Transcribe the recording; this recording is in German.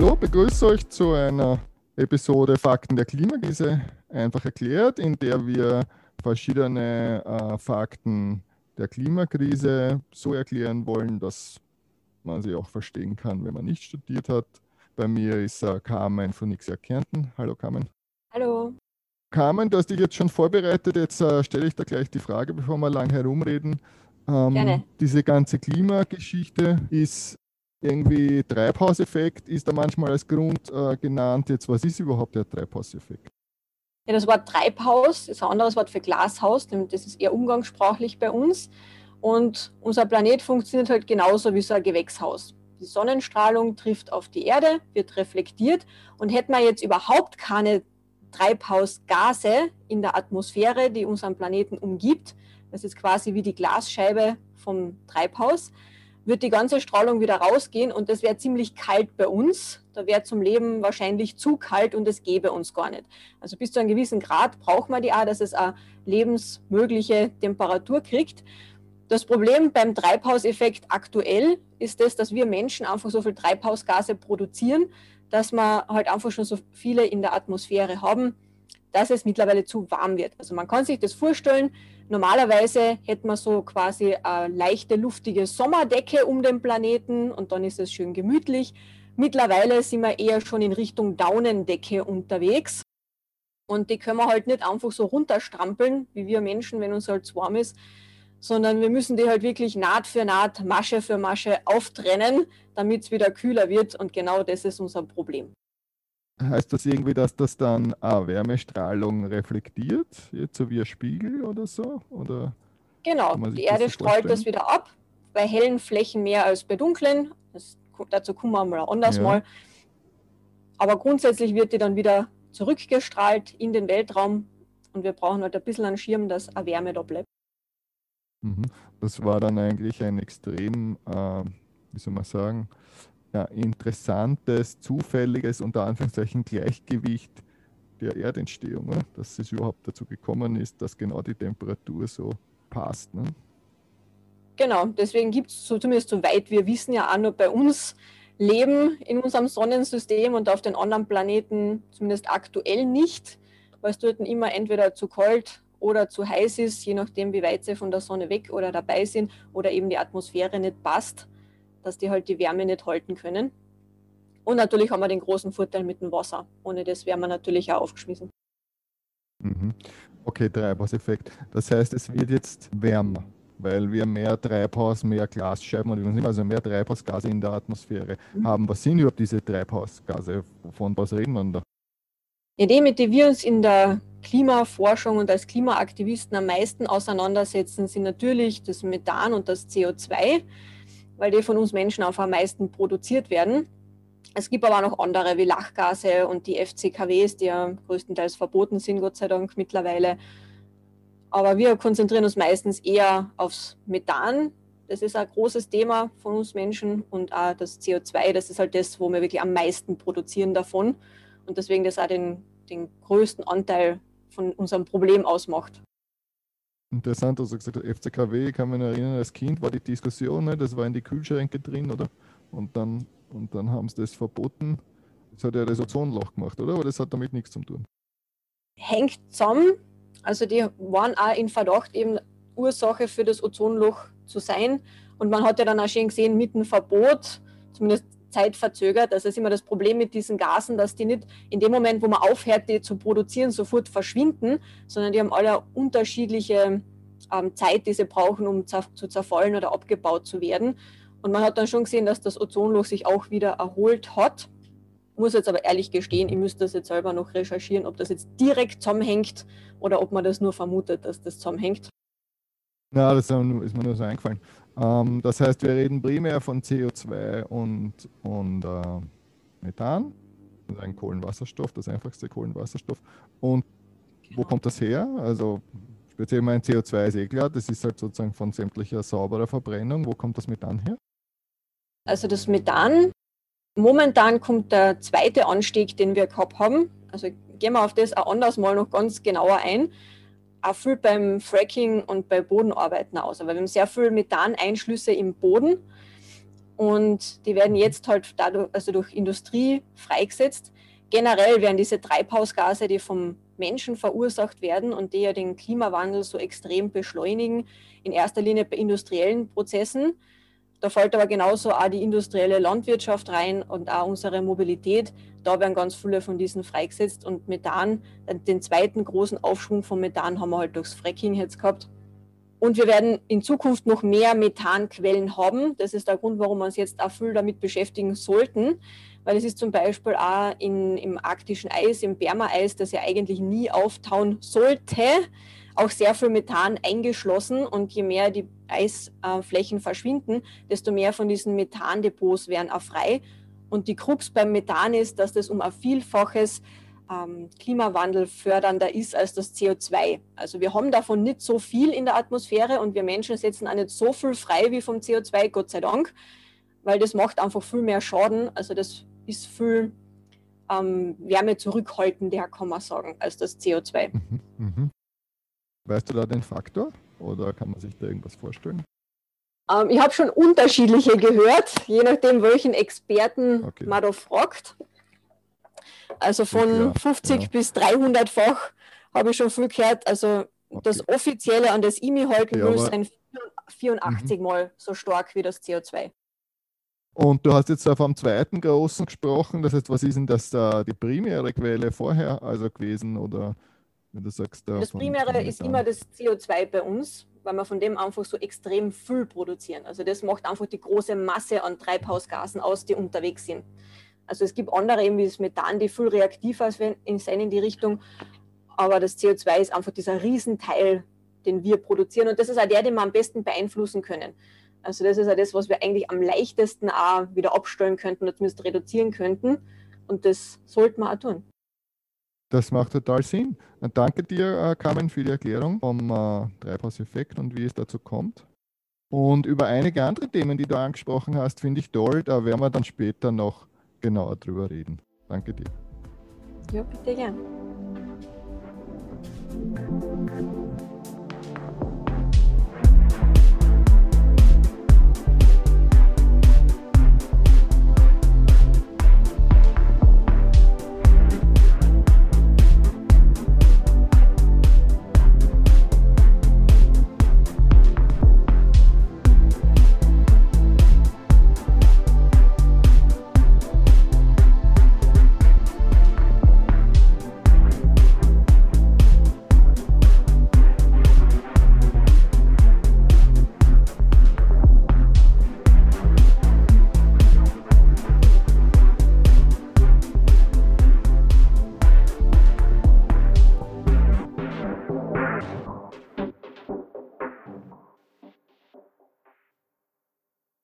Hallo, begrüße euch zu einer Episode Fakten der Klimakrise einfach erklärt, in der wir verschiedene äh, Fakten der Klimakrise so erklären wollen, dass man sie auch verstehen kann, wenn man nicht studiert hat. Bei mir ist äh, Carmen von Nixia Kärnten. Hallo Carmen. Hallo. Carmen, du hast dich jetzt schon vorbereitet. Jetzt äh, stelle ich da gleich die Frage, bevor wir lang herumreden. Ähm, Gerne. Diese ganze Klimageschichte ist irgendwie Treibhauseffekt, ist da manchmal als Grund äh, genannt. Jetzt, was ist überhaupt der Treibhauseffekt? Ja, das Wort Treibhaus ist ein anderes Wort für Glashaus, das ist eher umgangssprachlich bei uns. Und unser Planet funktioniert halt genauso wie so ein Gewächshaus. Die Sonnenstrahlung trifft auf die Erde, wird reflektiert und hätten wir jetzt überhaupt keine Treibhausgase in der Atmosphäre, die unseren Planeten umgibt, das ist quasi wie die Glasscheibe vom Treibhaus, wird die ganze Strahlung wieder rausgehen und es wäre ziemlich kalt bei uns. Da wäre zum Leben wahrscheinlich zu kalt und es gäbe uns gar nicht. Also bis zu einem gewissen Grad braucht man die auch, dass es eine lebensmögliche Temperatur kriegt. Das Problem beim Treibhauseffekt aktuell ist es, dass wir Menschen einfach so viel Treibhausgase produzieren, dass wir halt einfach schon so viele in der Atmosphäre haben, dass es mittlerweile zu warm wird. Also man kann sich das vorstellen, normalerweise hätte man so quasi eine leichte, luftige Sommerdecke um den Planeten und dann ist es schön gemütlich. Mittlerweile sind wir eher schon in Richtung Daunendecke unterwegs. Und die können wir halt nicht einfach so runterstrampeln, wie wir Menschen, wenn uns halt warm ist, sondern wir müssen die halt wirklich Naht für Naht, Masche für Masche auftrennen, damit es wieder kühler wird. Und genau das ist unser Problem. Heißt das irgendwie, dass das dann auch Wärmestrahlung reflektiert, jetzt so wie ein Spiegel oder so? Oder genau, die Erde so strahlt das wieder ab, bei hellen Flächen mehr als bei dunklen. Das, dazu kommen wir mal anders ja. mal. Aber grundsätzlich wird die dann wieder zurückgestrahlt in den Weltraum und wir brauchen halt ein bisschen einen Schirm, dass eine Wärme da bleibt. Mhm. Das war dann eigentlich ein extrem, äh, wie soll man sagen, ja, interessantes, zufälliges, unter Anführungszeichen Gleichgewicht der Erdentstehung, oder? dass es überhaupt dazu gekommen ist, dass genau die Temperatur so passt. Ne? Genau, deswegen gibt es so, zumindest soweit wir wissen ja auch nur bei uns Leben in unserem Sonnensystem und auf den anderen Planeten zumindest aktuell nicht, weil es dort immer entweder zu kalt oder zu heiß ist, je nachdem, wie weit sie von der Sonne weg oder dabei sind oder eben die Atmosphäre nicht passt, dass die halt die Wärme nicht halten können. Und natürlich haben wir den großen Vorteil mit dem Wasser. Ohne das wären wir natürlich auch aufgeschmissen. Mhm. Okay, Treibhauseffekt. Das heißt, es wird jetzt wärmer, weil wir mehr Treibhaus, mehr Glasscheiben und also mehr Treibhausgase in der Atmosphäre mhm. haben. Was sind überhaupt diese Treibhausgase? Von was reden wir da? Ja, die, mit denen wir uns in der Klimaforschung und als Klimaaktivisten am meisten auseinandersetzen, sind natürlich das Methan und das CO2, weil die von uns Menschen auch am meisten produziert werden. Es gibt aber auch noch andere wie Lachgase und die FCKWs, die ja größtenteils verboten sind, Gott sei Dank mittlerweile. Aber wir konzentrieren uns meistens eher aufs Methan. Das ist ein großes Thema von uns Menschen und auch das CO2, das ist halt das, wo wir wirklich am meisten produzieren davon und deswegen das auch den, den größten Anteil von unserem Problem ausmacht. Interessant, also gesagt, FCKW, ich kann mich erinnern, als Kind war die Diskussion, ne, das war in die Kühlschränke drin, oder? Und dann, und dann haben sie das verboten. Das hat ja das Ozonloch gemacht, oder? Aber das hat damit nichts zu tun. Hängt zusammen. Also die waren auch in Verdacht, eben Ursache für das Ozonloch zu sein. Und man hat ja dann auch schon gesehen, mit dem Verbot, zumindest zeitverzögert. Also das ist immer das Problem mit diesen Gasen, dass die nicht in dem Moment, wo man aufhört, die zu produzieren, sofort verschwinden, sondern die haben alle unterschiedliche ähm, Zeit, die sie brauchen, um zu zerfallen oder abgebaut zu werden. Und man hat dann schon gesehen, dass das Ozonloch sich auch wieder erholt hat. Muss jetzt aber ehrlich gestehen, ich müsste das jetzt selber noch recherchieren, ob das jetzt direkt zusammenhängt oder ob man das nur vermutet, dass das zusammenhängt. Ja, das ist mir nur so eingefallen. Ähm, das heißt, wir reden primär von CO2 und, und äh, Methan, also ein Kohlenwasserstoff, das einfachste Kohlenwasserstoff. Und wo kommt das her? Also speziell mein CO2 ist eh klar, das ist halt sozusagen von sämtlicher sauberer Verbrennung. Wo kommt das Methan her? Also das Methan, momentan kommt der zweite Anstieg, den wir gehabt haben. Also gehen wir auf das auch anders mal noch ganz genauer ein auch viel beim Fracking und bei Bodenarbeiten aus. Aber wir haben sehr viel Methaneinschlüsse im Boden. und die werden jetzt halt dadurch, also durch Industrie freigesetzt. Generell werden diese Treibhausgase, die vom Menschen verursacht werden und die ja den Klimawandel so extrem beschleunigen, in erster Linie bei industriellen Prozessen. Da fällt aber genauso auch die industrielle Landwirtschaft rein und auch unsere Mobilität. Da werden ganz viele von diesen freigesetzt und Methan, den zweiten großen Aufschwung von Methan haben wir halt durchs Fracking jetzt gehabt. Und wir werden in Zukunft noch mehr Methanquellen haben. Das ist der Grund, warum wir uns jetzt auch viel damit beschäftigen sollten, weil es ist zum Beispiel auch in, im arktischen Eis, im Perma-Eis, das ja eigentlich nie auftauen sollte, auch sehr viel Methan eingeschlossen. Und je mehr die Eisflächen verschwinden, desto mehr von diesen Methandepots werden auch frei. Und die Krux beim Methan ist, dass das um ein Vielfaches ähm, Klimawandel ist als das CO2. Also wir haben davon nicht so viel in der Atmosphäre und wir Menschen setzen auch nicht so viel frei wie vom CO2, Gott sei Dank, weil das macht einfach viel mehr Schaden. Also das ist viel ähm, Wärme zurückhaltender, kann man sagen, als das CO2. Mhm, mhm. Weißt du da den Faktor oder kann man sich da irgendwas vorstellen? Ähm, ich habe schon unterschiedliche gehört, je nachdem, welchen Experten okay. man da fragt. Also von ja, 50 ja. bis 300-fach habe ich schon viel gehört. Also okay. das offizielle an das IMI halten ja, sein 84 mhm. Mal so stark wie das CO2. Und du hast jetzt vom zweiten großen gesprochen. Das heißt, was ist denn das uh, die primäre Quelle vorher also gewesen? Oder wenn du sagst, das Primäre ist immer das CO2 bei uns, weil wir von dem einfach so extrem viel produzieren. Also das macht einfach die große Masse an Treibhausgasen aus, die unterwegs sind. Also es gibt andere, eben wie das Methan, die viel reaktiver sind in die Richtung. Aber das CO2 ist einfach dieser Riesenteil, den wir produzieren. Und das ist auch der, den wir am besten beeinflussen können. Also das ist ja das, was wir eigentlich am leichtesten auch wieder abstellen könnten oder zumindest reduzieren könnten. Und das sollten wir auch tun. Das macht total Sinn. Danke dir, äh, Carmen, für die Erklärung vom äh, Treibhauseffekt und wie es dazu kommt. Und über einige andere Themen, die du angesprochen hast, finde ich toll. Da werden wir dann später noch genauer drüber reden. Danke dir. Ja, bitte gern.